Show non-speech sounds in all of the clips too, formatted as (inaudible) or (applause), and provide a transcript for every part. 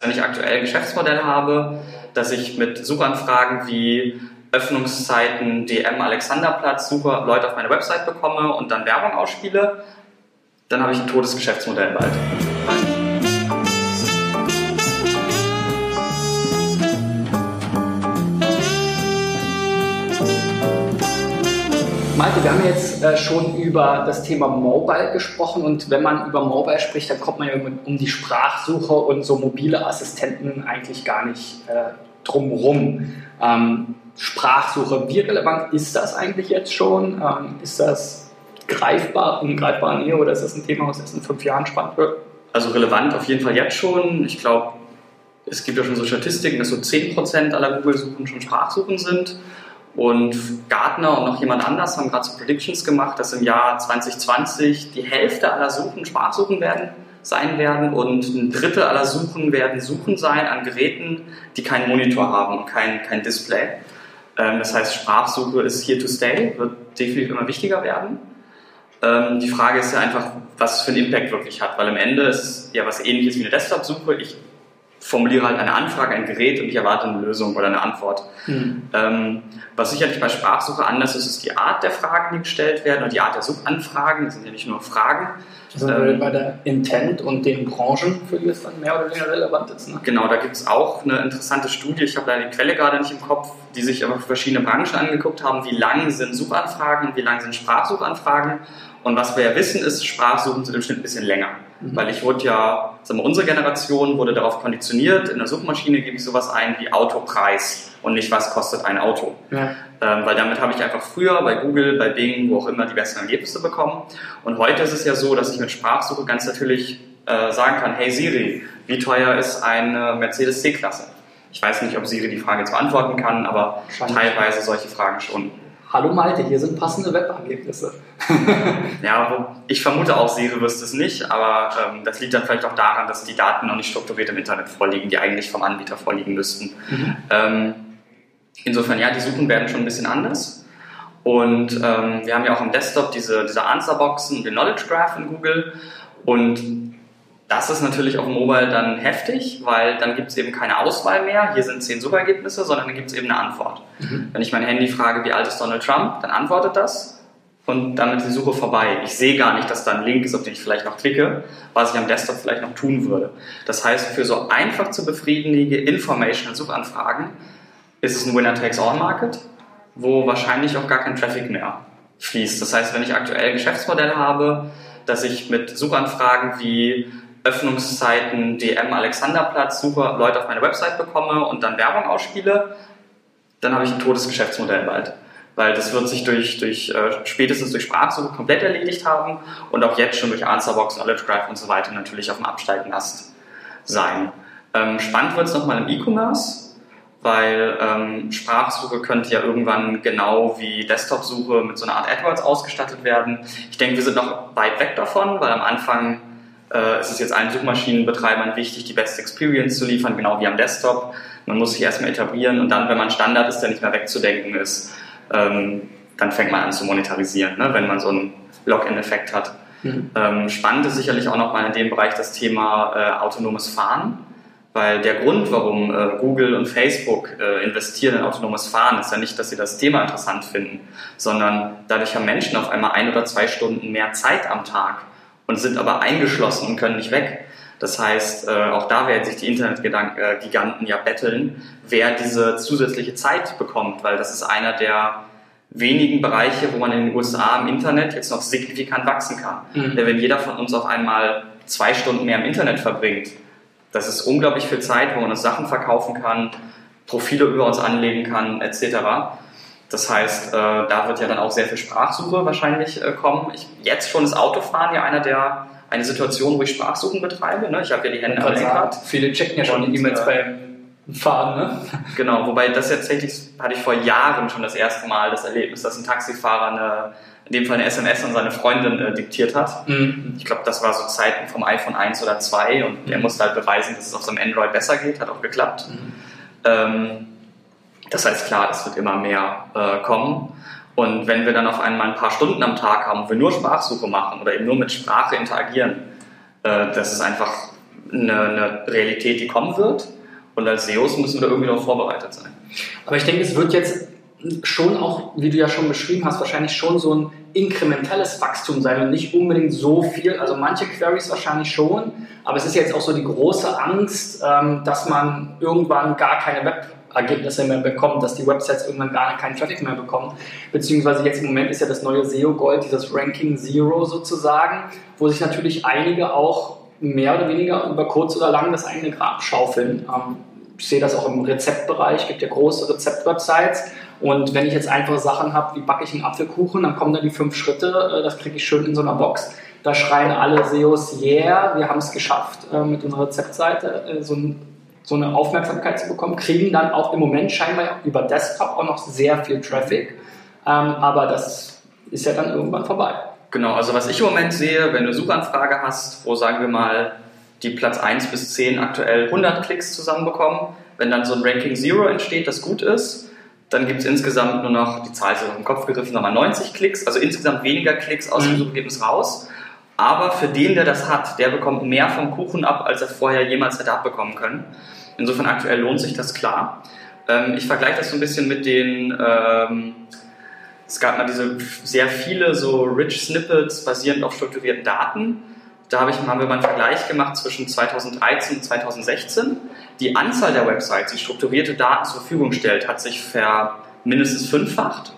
Wenn ich aktuell ein Geschäftsmodell habe, dass ich mit Suchanfragen wie Öffnungszeiten, DM, Alexanderplatz, Suche Leute auf meine Website bekomme und dann Werbung ausspiele, dann habe ich ein totes Geschäftsmodell bald. Malte, wir haben jetzt äh, schon über das Thema Mobile gesprochen und wenn man über Mobile spricht, dann kommt man ja um die Sprachsuche und so mobile Assistenten eigentlich gar nicht äh, drumherum. Ähm, Sprachsuche, wie relevant ist das eigentlich jetzt schon? Ähm, ist das greifbar, in greifbarer Nähe oder ist das ein Thema, was erst in fünf Jahren spannend wird? Also relevant auf jeden Fall jetzt schon. Ich glaube, es gibt ja schon so Statistiken, dass so 10% aller Google-Suchen schon Sprachsuchen sind. Und Gartner und noch jemand anders haben gerade so Predictions gemacht, dass im Jahr 2020 die Hälfte aller Suchen Sprachsuchen werden, sein werden und ein Drittel aller Suchen werden Suchen sein an Geräten, die keinen Monitor haben kein, kein Display. Ähm, das heißt, Sprachsuche ist here to stay, wird definitiv immer wichtiger werden. Ähm, die Frage ist ja einfach, was es für einen Impact wirklich hat, weil am Ende ist ja was ähnliches wie eine Desktop-Suche. Ich formuliere halt eine Anfrage, ein Gerät und ich erwarte eine Lösung oder eine Antwort. Mhm. Ähm, was sicherlich bei Sprachsuche anders ist, ist die Art der Fragen, die gestellt werden und die Art der Suchanfragen. Das sind ja nicht nur Fragen. Also ähm, bei der Intent und den Branchen, für die es dann mehr oder weniger relevant ist. Ne? Genau, da gibt es auch eine interessante Studie, ich habe leider die Quelle gerade nicht im Kopf, die sich aber verschiedene Branchen angeguckt haben, wie lang sind Suchanfragen, wie lang sind Sprachsuchanfragen. Und was wir ja wissen, ist, Sprachsuchen sind im Schnitt ein bisschen länger. Mhm. Weil ich wurde ja, sagen wir, unsere Generation wurde darauf konditioniert, in der Suchmaschine gebe ich sowas ein wie Autopreis und nicht, was kostet ein Auto. Ja. Ähm, weil damit habe ich einfach früher bei Google, bei Bing, wo auch immer die besten Ergebnisse bekommen. Und heute ist es ja so, dass ich mit Sprachsuche ganz natürlich äh, sagen kann, hey Siri, wie teuer ist eine Mercedes C-Klasse? Ich weiß nicht, ob Siri die Frage jetzt beantworten kann, aber teilweise solche Fragen schon. Hallo Malte, hier sind passende Webergebnisse. (laughs) ja, ich vermute auch, Siri wüsste es nicht, aber ähm, das liegt dann vielleicht auch daran, dass die Daten noch nicht strukturiert im Internet vorliegen, die eigentlich vom Anbieter vorliegen müssten. Mhm. Ähm, insofern, ja, die Suchen werden schon ein bisschen anders. Und ähm, wir haben ja auch am Desktop diese, diese Answerboxen und den Knowledge Graph in Google. Und das ist natürlich auf dem Mobile dann heftig, weil dann gibt es eben keine Auswahl mehr. Hier sind zehn Suchergebnisse, sondern dann gibt es eben eine Antwort. Mhm. Wenn ich mein Handy frage, wie alt ist Donald Trump, dann antwortet das und dann ist die Suche vorbei. Ich sehe gar nicht, dass da ein Link ist, auf den ich vielleicht noch klicke, was ich am Desktop vielleicht noch tun würde. Das heißt, für so einfach zu befriedigende Informational Suchanfragen ist es ein Winner-Takes-All-Market, wo wahrscheinlich auch gar kein Traffic mehr fließt. Das heißt, wenn ich aktuell ein Geschäftsmodell habe, dass ich mit Suchanfragen wie Öffnungszeiten, DM, Alexanderplatz, super Leute auf meine Website bekomme und dann Werbung ausspiele, dann habe ich ein totes Geschäftsmodell bald. Weil das wird sich durch, durch äh, spätestens durch Sprachsuche komplett erledigt haben und auch jetzt schon durch Answerbox, Knowledge Graph und so weiter natürlich auf dem absteigenden Ast sein. Ähm, spannend wird es nochmal im E-Commerce, weil ähm, Sprachsuche könnte ja irgendwann genau wie Desktop-Suche mit so einer Art AdWords ausgestattet werden. Ich denke, wir sind noch weit weg davon, weil am Anfang äh, es ist jetzt allen Suchmaschinenbetreibern wichtig, die beste Experience zu liefern, genau wie am Desktop. Man muss sich erstmal etablieren und dann, wenn man Standard ist, der nicht mehr wegzudenken ist, ähm, dann fängt man an zu monetarisieren, ne, wenn man so einen Login-Effekt hat. Mhm. Ähm, spannend ist sicherlich auch nochmal in dem Bereich das Thema äh, autonomes Fahren, weil der Grund, warum äh, Google und Facebook äh, investieren in autonomes Fahren, ist ja nicht, dass sie das Thema interessant finden, sondern dadurch haben Menschen auf einmal ein oder zwei Stunden mehr Zeit am Tag und sind aber eingeschlossen und können nicht weg. Das heißt, äh, auch da werden sich die Internetgiganten ja betteln, wer diese zusätzliche Zeit bekommt, weil das ist einer der wenigen Bereiche, wo man in den USA im Internet jetzt noch signifikant wachsen kann. Mhm. Denn wenn jeder von uns auf einmal zwei Stunden mehr im Internet verbringt, das ist unglaublich viel Zeit, wo man uns Sachen verkaufen kann, Profile über uns anlegen kann, etc. Das heißt, äh, da wird ja dann auch sehr viel Sprachsuche wahrscheinlich äh, kommen. Ich, jetzt schon ist Autofahren ja einer der eine Situation, wo ich Sprachsuchen betreibe. Ne? Ich habe ja die Hände am Lenkrad. Viele checken ja schon die E-Mails äh, beim Fahren. Ne? Genau, wobei das tatsächlich hatte ich vor Jahren schon das erste Mal das Erlebnis, dass ein Taxifahrer eine, in dem Fall eine SMS an seine Freundin äh, diktiert hat. Mhm. Ich glaube, das war so Zeiten vom iPhone 1 oder 2 und mhm. er musste halt beweisen, dass es auf seinem Android besser geht, hat auch geklappt. Mhm. Ähm, das heißt, klar, es wird immer mehr äh, kommen. Und wenn wir dann auf einmal ein paar Stunden am Tag haben, wo wir nur Sprachsuche machen oder eben nur mit Sprache interagieren, äh, das ist einfach eine, eine Realität, die kommen wird. Und als SEOs müssen wir da irgendwie noch vorbereitet sein. Aber ich denke, es wird jetzt schon auch, wie du ja schon beschrieben hast, wahrscheinlich schon so ein inkrementelles Wachstum sein und nicht unbedingt so viel. Also manche Queries wahrscheinlich schon, aber es ist jetzt auch so die große Angst, ähm, dass man irgendwann gar keine Webergebnisse mehr bekommt, dass die Websites irgendwann gar keinen Traffic mehr bekommen. Beziehungsweise jetzt im Moment ist ja das neue SEO Gold, dieses Ranking Zero sozusagen, wo sich natürlich einige auch mehr oder weniger über kurz oder lang das eigene Grab schaufeln. Ähm, ich sehe das auch im Rezeptbereich, es gibt ja große Rezeptwebsites. Und wenn ich jetzt einfache Sachen habe, wie backe ich einen Apfelkuchen, dann kommen da die fünf Schritte, äh, das kriege ich schön in so einer Box. Da schreien alle SEOs, yeah, wir haben es geschafft, äh, mit unserer Rezeptseite äh, so, so, eine Aufmerksamkeit zu bekommen, kriegen dann auch im Moment scheinbar über Desktop auch noch sehr viel Traffic. Ähm, aber das ist ja dann irgendwann vorbei. Genau, also was ich im Moment sehe, wenn du eine Suchanfrage hast, wo sagen wir mal die Platz 1 bis 10 aktuell 100 Klicks zusammenbekommen, wenn dann so ein Ranking Zero entsteht, das gut ist, dann gibt es insgesamt nur noch, die Zahl ist im Kopf gegriffen, nochmal 90 Klicks, also insgesamt weniger Klicks aus dem mhm. Suchergebnis raus. Aber für den, der das hat, der bekommt mehr vom Kuchen ab, als er vorher jemals hätte abbekommen können. Insofern aktuell lohnt sich das klar. Ähm, ich vergleiche das so ein bisschen mit den, ähm, es gab mal diese sehr viele so Rich Snippets basierend auf strukturierten Daten. Da habe ich, haben wir mal einen Vergleich gemacht zwischen 2013 und 2016. Die Anzahl der Websites, die strukturierte Daten zur Verfügung stellt, hat sich ver mindestens fünffacht.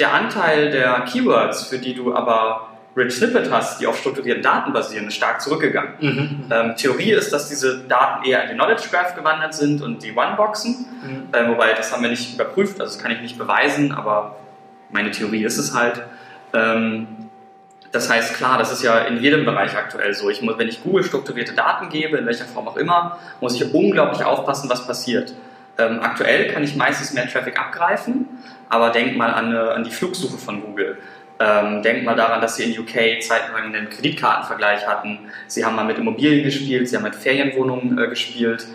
Der Anteil der Keywords, für die du aber Rich Snippet hast, die auf strukturierten Daten basieren, ist stark zurückgegangen. Mhm. Ähm, Theorie ist, dass diese Daten eher in den Knowledge Graph gewandert sind und die One-Boxen. Mhm. Äh, wobei, das haben wir nicht überprüft, also das kann ich nicht beweisen, aber meine Theorie ist es halt. Ähm, das heißt, klar, das ist ja in jedem Bereich aktuell so. Ich muss, wenn ich Google strukturierte Daten gebe, in welcher Form auch immer, muss ich unglaublich aufpassen, was passiert. Ähm, aktuell kann ich meistens mehr Traffic abgreifen, aber denk mal an, eine, an die Flugsuche von Google. Ähm, denk mal daran, dass sie in UK zeitlang einen Kreditkartenvergleich hatten. Sie haben mal mit Immobilien gespielt, sie haben mit Ferienwohnungen äh, gespielt.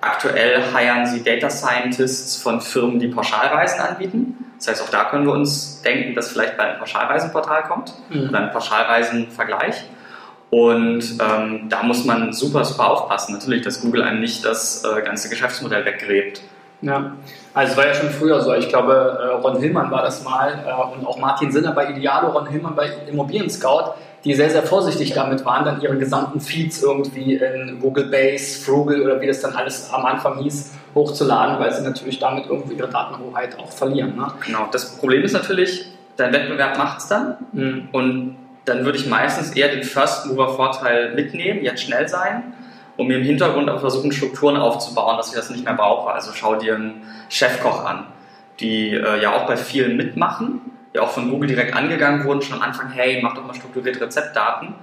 Aktuell heiern sie Data Scientists von Firmen, die Pauschalreisen anbieten. Das heißt, auch da können wir uns denken, dass vielleicht bald ein Pauschalreisenportal kommt mhm. oder ein Pauschalreisenvergleich. Und ähm, da muss man super, super aufpassen. Natürlich, dass Google einem nicht das äh, ganze Geschäftsmodell weggräbt. Ja, also es war ja schon früher so. Ich glaube, äh, Ron Hillmann war das mal äh, und auch Martin Sinner bei Idealo, Ron Hillmann bei Immobilien Scout die sehr, sehr vorsichtig damit waren, dann ihre gesamten Feeds irgendwie in Google Base, Frugal oder wie das dann alles am Anfang hieß, hochzuladen, weil sie natürlich damit irgendwie ihre Datenhoheit auch verlieren. Ne? Genau, das Problem ist natürlich, dein Wettbewerb macht es dann mhm. und dann würde ich meistens eher den First-Mover-Vorteil mitnehmen, jetzt schnell sein, um mir im Hintergrund auch versuchen, Strukturen aufzubauen, dass ich das nicht mehr brauche. Also schau dir einen Chefkoch an, die äh, ja auch bei vielen mitmachen ja auch von Google direkt angegangen wurden, schon am Anfang, hey, mach doch mal strukturierte Rezeptdaten.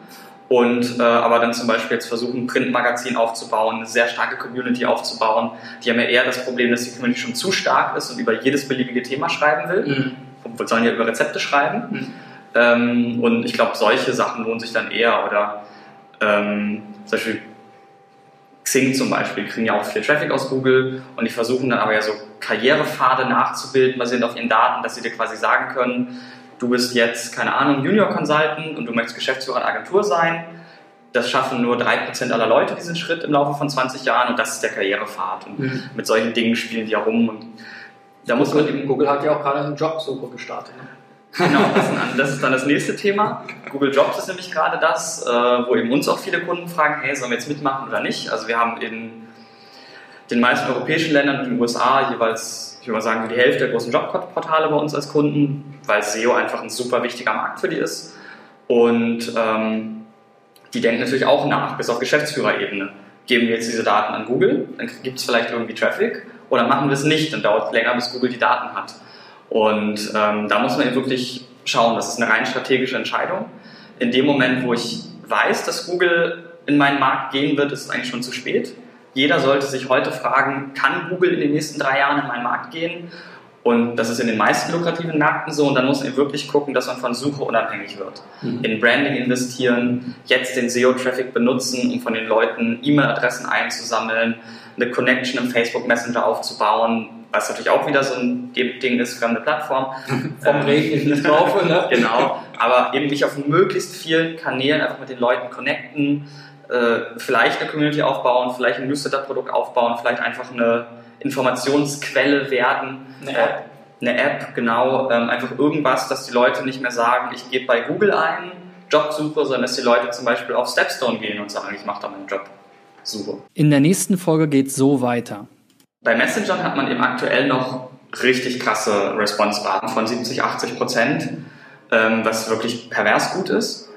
Und äh, aber dann zum Beispiel jetzt versuchen, ein Printmagazin aufzubauen, eine sehr starke Community aufzubauen. Die haben ja eher das Problem, dass die Community schon zu stark ist und über jedes beliebige Thema schreiben will. Mhm. Sollen ja über Rezepte schreiben. Mhm. Ähm, und ich glaube, solche Sachen lohnen sich dann eher. Oder ähm, zum Beispiel Xing zum Beispiel kriegen ja auch viel Traffic aus Google und die versuchen dann aber ja so Karrierepfade nachzubilden, basierend auf ihren Daten, dass sie dir quasi sagen können, du bist jetzt, keine Ahnung, Junior Consultant und du möchtest Geschäftsführer einer Agentur sein. Das schaffen nur 3% aller Leute diesen Schritt im Laufe von 20 Jahren und das ist der Karrierepfad. Und mhm. mit solchen Dingen spielen die ja rum. Und da muss Google, man eben, Google hat ja auch gerade eine Jobsuche gestartet. Ne? Genau, das ist, das ist, dann das nächste Thema. Google Jobs ist nämlich gerade das, äh, wo eben uns auch viele Kunden fragen, hey, sollen wir jetzt mitmachen oder nicht? Also wir haben in den meisten europäischen Ländern und den USA jeweils, ich würde mal sagen, die Hälfte der großen Jobportale bei uns als Kunden, weil SEO einfach ein super wichtiger Markt für die ist. Und ähm, die denken natürlich auch nach, bis auf Geschäftsführerebene. Geben wir jetzt diese Daten an Google, dann gibt es vielleicht irgendwie Traffic, oder machen wir es nicht, dann dauert es länger, bis Google die Daten hat. Und ähm, da muss man eben wirklich schauen, das ist eine rein strategische Entscheidung. In dem Moment, wo ich weiß, dass Google in meinen Markt gehen wird, ist es eigentlich schon zu spät. Jeder sollte sich heute fragen, kann Google in den nächsten drei Jahren in meinen Markt gehen? Und das ist in den meisten lukrativen Märkten so. Und dann muss man wirklich gucken, dass man von Suche unabhängig wird. Mhm. In Branding investieren, jetzt den SEO-Traffic benutzen, um von den Leuten E-Mail-Adressen einzusammeln, eine Connection im Facebook Messenger aufzubauen, was natürlich auch wieder so ein Ding ist, fremde Plattform. (laughs) Vom Regen in die Taufe, ne? (laughs) genau. Aber eben mich auf möglichst vielen Kanälen einfach mit den Leuten connecten, äh, vielleicht eine Community aufbauen, vielleicht ein Newsletter-Produkt aufbauen, vielleicht einfach eine Informationsquelle werden. Eine App. Äh, eine App, genau. Ähm, einfach irgendwas, dass die Leute nicht mehr sagen, ich gebe bei Google ein, Jobsuche, sondern dass die Leute zum Beispiel auf Stepstone gehen und sagen, ich mache da meinen Jobsuche. In der nächsten Folge geht es so weiter. Bei Messengern hat man eben aktuell noch richtig krasse Response-Raten von 70, 80 Prozent, ähm, was wirklich pervers gut ist.